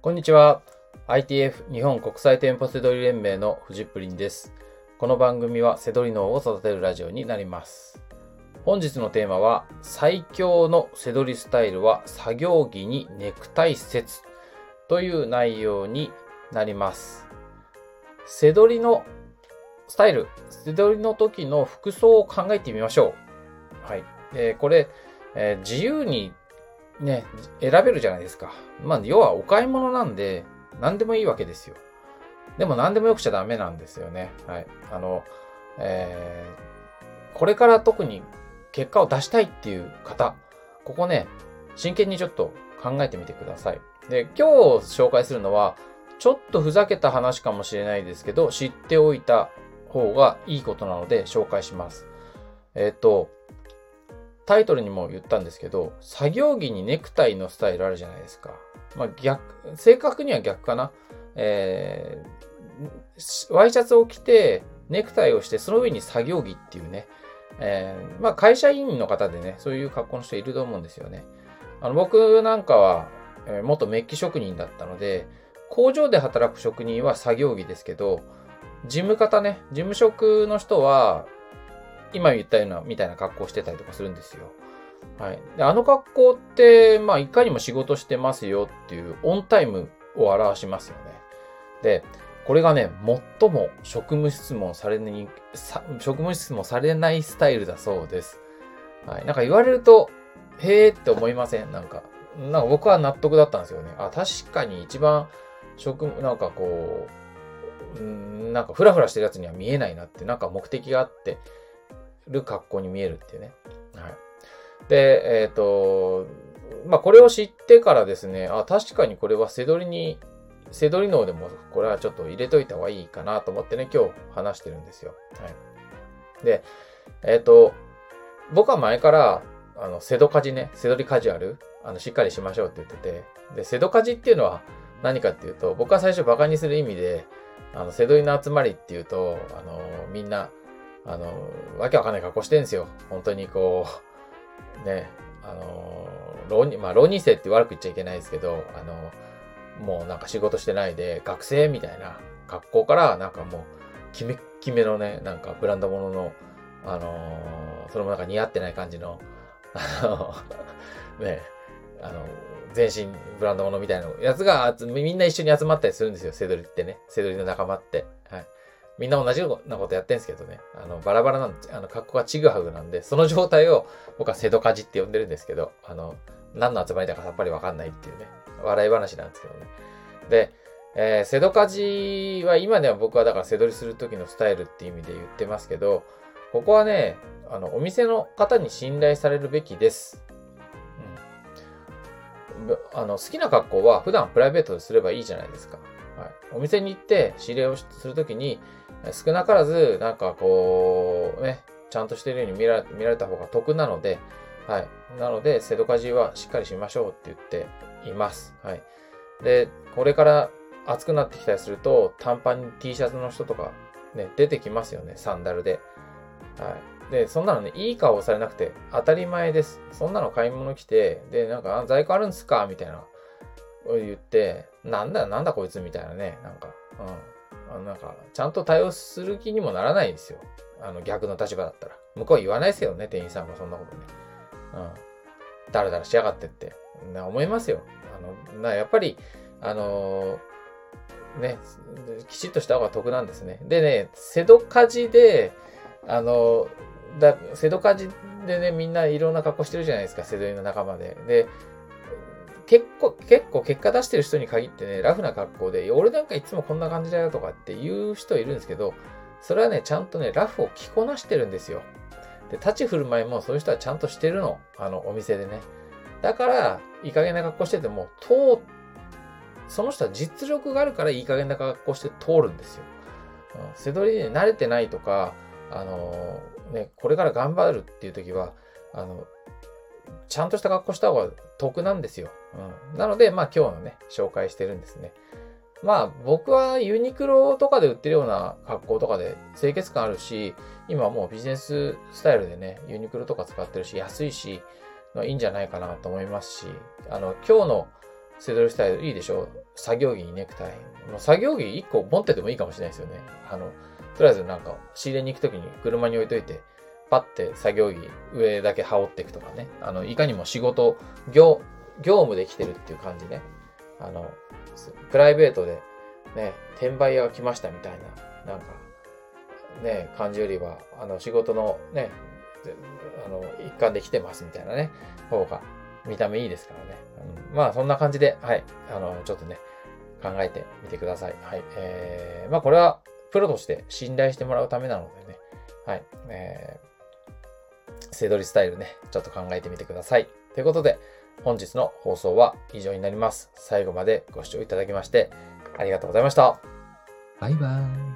こんにちは。ITF 日本国際店舗セドリ連盟のフジプリンです。この番組はセドリ脳を育てるラジオになります。本日のテーマは最強のセドリスタイルは作業着にネクタイ説という内容になります。セドリのスタイル、セドリの時の服装を考えてみましょう。はい。えーこれ、えー自由にね、選べるじゃないですか。まあ、要はお買い物なんで、何でもいいわけですよ。でも何でもよくちゃダメなんですよね。はい。あの、えーこれから特に結果を出したいっていう方、ここね、真剣にちょっと考えてみてください。で、今日紹介するのは、ちょっとふざけた話かもしれないですけど、知っておいた方がいいことなので紹介します。えっ、と、タイトルにも言ったんですけど、作業着にネクタイのスタイルあるじゃないですか。まあ逆、正確には逆かな。えー、ワイシャツを着て、ネクタイをして、その上に作業着っていうね。えーまあ会社員の方でね、そういう格好の人いると思うんですよね。あの僕なんかは、えー元メッキ職人だったので、工場で働く職人は作業着ですけど、事務方ね、事務職の人は、今言ったような、みたいな格好してたりとかするんですよ。はい。で、あの格好って、まあ、いかにも仕事してますよっていうオンタイムを表しますよね。で、これがね、最も職務質問されに、職務質問されないスタイルだそうです。はい。なんか言われると、へーって思いません？なんか、なんか僕は納得だったんですよね。あ、確かに一番職務、なんかこう、うんなんかフラフラしてるやつには見えないなって、なんか目的があってる格好に見えるっていうね。はい。で、えっ、と、まあ、これを知ってからですね、あ、確かにこれは背取りに、背取り脳でもこれはちょっと入れといた方がいいかなと思ってね、今日話してるんですよ。はい。で、えっ、と、僕は前から、あの、セドカジね、セドリカジュアル、あの、しっかりしましょうって言ってて、で、セドカジっていうのは何かっていうと、僕は最初バカにする意味で、あの、セドリの集まりっていうと、あの、みんな、あの、わけわかんない格好してんですよ。本当にこう、ね、あの、浪人、まあ、浪人生って悪く言っちゃいけないですけど、あの、もうなんか仕事してないで、学生みたいな格好から、なんかもう、キメッキメのね、なんかブランド物の、あのそれもなんか似合ってない感じの、あの、ね、あの、全身ブランド物みたいなやつがみんな一緒に集まったりするんですよ、セドリってね。セドリの仲間って。はい。みんな同じようなことやってんですけどね。あの、バラバラなんあの、格好がちぐはぐなんで、その状態を僕はセドカジって呼んでるんですけど、あの、何の集まりだかさっぱりわかんないっていうね、笑い話なんですけどね。で、えーセドカジは今では僕はだからセドリする時のスタイルっていう意味で言ってますけど、ここはね、あの、お店の方に信頼されるべきです。うん。あの、好きな格好は普段プライベートですればいいじゃないですか。はい。お店に行って指令をするときに、少なからず、なんかこう、ね、ちゃんとしてるように見られた方が得なので、はい。なので、セドカジはしっかりしましょうって言っています。はい。で、これから暑くなってきたりすると、短パンに T シャツの人とか、ね、出てきますよね、サンダルで。はい。で、そんなのね、いい顔されなくて当たり前です。そんなの買い物来て、で、なんか、在庫あるんですか？みたいな、言って、なんだ、なんだこいつみたいなね、なんか、うん。あのなんか、ちゃんと対応する気にもならないんですよ。あの、逆の立場だったら。向こうは言わないですよね、店員さんがそんなことね。うん。だらだらしやがってって。な思いますよ。あの、な、やっぱり、あのーね、きちっとした方が得なんですね。でね、セドカジで、あの、だ、セドカジでね、みんないろんな格好してるじゃないですか、セドリの仲間で。で、結構、結構結果出してる人に限ってね、ラフな格好で、俺なんかいつもこんな感じだよとかって言う人いるんですけど、それはね、ちゃんとね、ラフを着こなしてるんですよ。で、立ち振る舞いもそういう人はちゃんとしてるの。あの、お店でね。だから、いい加減な格好してても、通その人は実力があるからいい加減な格好して通るんですよ。うん、背取りに慣れてないとか、あのーね、これから頑張るっていう時は、あの、ちゃんとした格好した方が得なんですよ。うん、なので、まあ今日のね、紹介してるんですね。まあ僕はユニクロとかで売ってるような格好とかで清潔感あるし、今もうビジネススタイルでね、ユニクロとか使ってるし、安いし、まあいいんじゃないかなと思いますし、あの、今日のセドルスタイルいいでしょ？う作業着にネクタイ。作業着1個持っててもいいかもしれないですよね。あの、とりあえずなんか仕入れに行くときに車に置いといて、パッて作業着上だけ羽織っていくとかね。あの、いかにも仕事、業、業務で来てるっていう感じね。あの、プライベートでね、転売屋が来ましたみたいな、なんか、ね、感じよりは、あの、仕事のね、あの、一環で来てますみたいなね、方が見た目いいですからね。うん、まあ、そんな感じで、はい、あの、ちょっとね、考えてみてください。はい。えー、まあ、これは、プロとして信頼してもらうためなのでね、はい、えー、セドリスタイルね、ちょっと考えてみてください。ということで、本日の放送は以上になります。最後までご視聴いただきまして、ありがとうございました。バイバーイ。